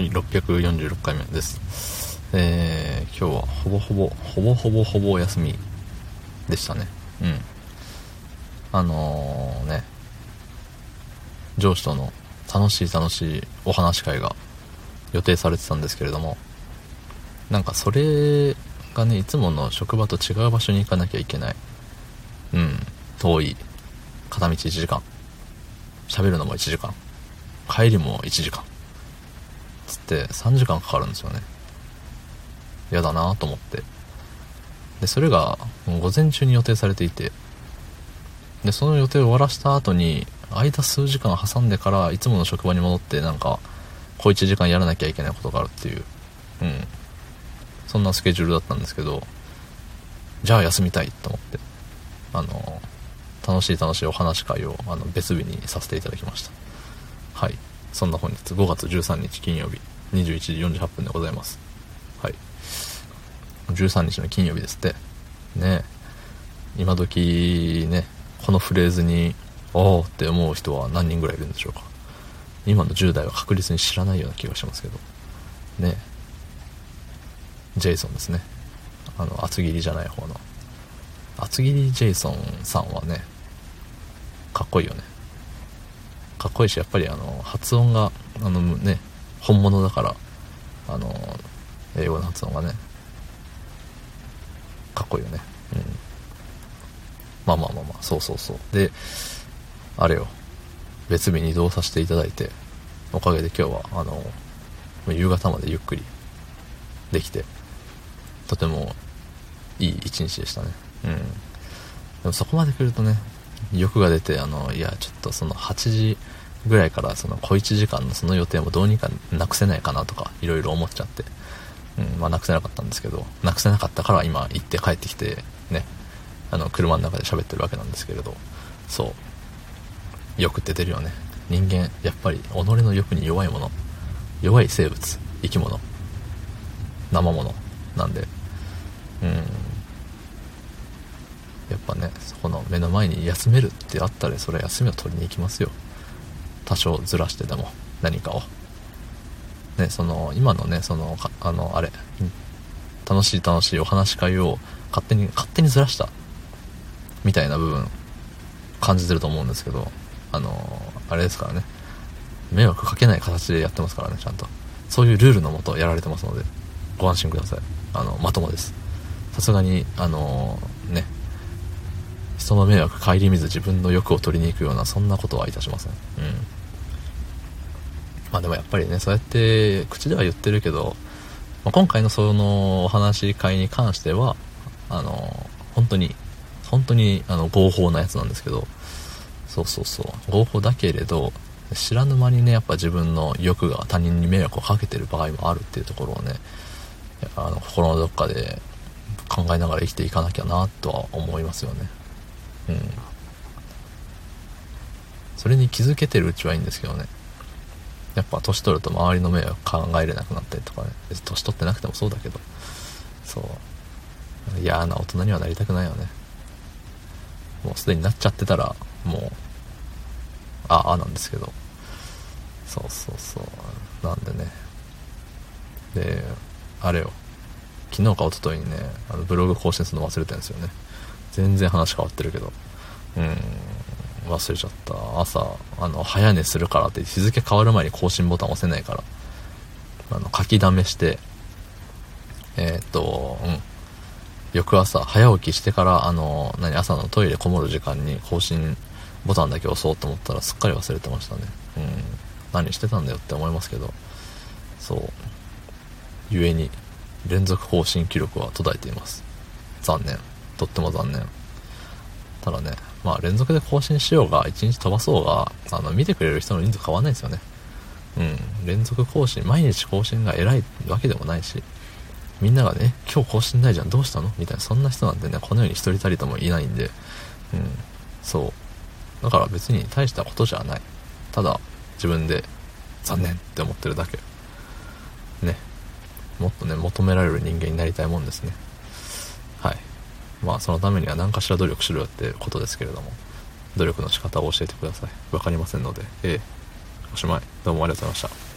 はい、646回目です。えー、今日はほぼほぼ、ほぼほぼほぼお休みでしたね。うん。あのー、ね、上司との楽しい楽しいお話会が予定されてたんですけれども、なんかそれがね、いつもの職場と違う場所に行かなきゃいけない。うん、遠い。片道1時間。喋るのも1時間。帰りも1時間。て3時間かかるんですよね。嫌だなと思って。でそれが午前中に予定されていて。でその予定を終わらした後に間数時間挟んでからいつもの職場に戻ってなんか小1時間やらなきゃいけないことがあるっていう。うん。そんなスケジュールだったんですけどじゃあ休みたいと思って。あの楽しい楽しいお話会をあの別日にさせていただきました。はい。そんな本日5月13日金曜日。21時48分でございます。はい。13日の金曜日ですって。ね今時ね、このフレーズに、おーって思う人は何人ぐらいいるんでしょうか。今の10代は確実に知らないような気がしますけど。ねジェイソンですね。あの、厚切りじゃない方の。厚切りジェイソンさんはね、かっこいいよね。かっこいいしやっぱりあの発音があのね本物だからあの英語の発音がねかっこいいよね。うん。まあまあまあまあそうそうそう。であれよ。別日に移動させていただいておかげで今日はあの夕方までゆっくりできてとてもいい一日でしたね。うん。でもそこまで来るとね欲が出てあのいやちょっとその8時ぐらいからその小1時間のその予定もどうにかなくせないかなとかいろいろ思っちゃって、うんまあ、なくせなかったんですけどなくせなかったから今行って帰ってきてねあの車の中で喋ってるわけなんですけれど。そう。欲って出るよね。人間やっぱり己の欲に弱いもの。弱い生物。生き物。生物。なんで。うん。やっぱねそこの目の前に休めるってあったらそれ休みを取りに行きますよ。多少ずらしてでも何かを。ねその今のねそのあのあれ。楽しい楽しいお話し会を勝手に勝手にずらしたみたいな部分感じてると思うんですけどあのあれですからね。迷惑かけない形でやってますからねちゃんと。そういうルールのもとやられてますのでご安心ください。あのまともです。さすがにあのね。人の迷惑顧みず自分の欲を取りに行くようなそんなことはいたしません。うん。でもやっぱりね、そうやって口では言ってるけど、まあ、今回のそのお話し会に関しては、あの、本当に、本当にあの合法なやつなんですけど、そうそうそう、合法だけれど、知らぬ間にね、やっぱ自分の欲が他人に迷惑をかけてる場合もあるっていうところをね、あの心のどっかで考えながら生きていかなきゃなとは思いますよね。うん。それに気づけてるうちはいいんですけどね。やっぱ年取ると周りの目を考えれなくなったりとかね。年取ってなくてもそうだけど。そう。嫌な大人にはなりたくないよね。もうすでになっちゃってたらもうああなんですけど。そうそうそう。なんでね。であれよ。昨日か一昨日にねあのブログ更新するの忘れてるんですよね。全然話変わってるけど。うん。忘れちゃった。朝あの早寝するからって日付変わる前に更新ボタン押せないから。あの書きだめしてえー、っとうん。翌朝早起きしてからあの何朝のトイレこもる時間に更新ボタンだけ押そうと思ったらすっかり忘れてましたね。うん。何してたんだよって思いますけど。そう。故に連続更新記録は途絶えています。残念。とっても残念。ただねまあ連続で更新しようが、1日飛ばそうが、あの、見てくれる人の人数変わんないですよね。うん。連続更新、毎日更新が偉いわけでもないし、みんながね、今日更新ないじゃん、どうしたの？みたいな、そんな人なんてね、この世に一人たりともいないんで、うん。そう。だから別に大したことじゃない。ただ、自分で残念って思ってるだけ。ね。もっとね、求められる人間になりたいもんですね。まあそのためには何かしら努力しろよってことですけれども。努力の仕方を教えてください。分かりませんので。ええ。おしまい。どうもありがとうございました。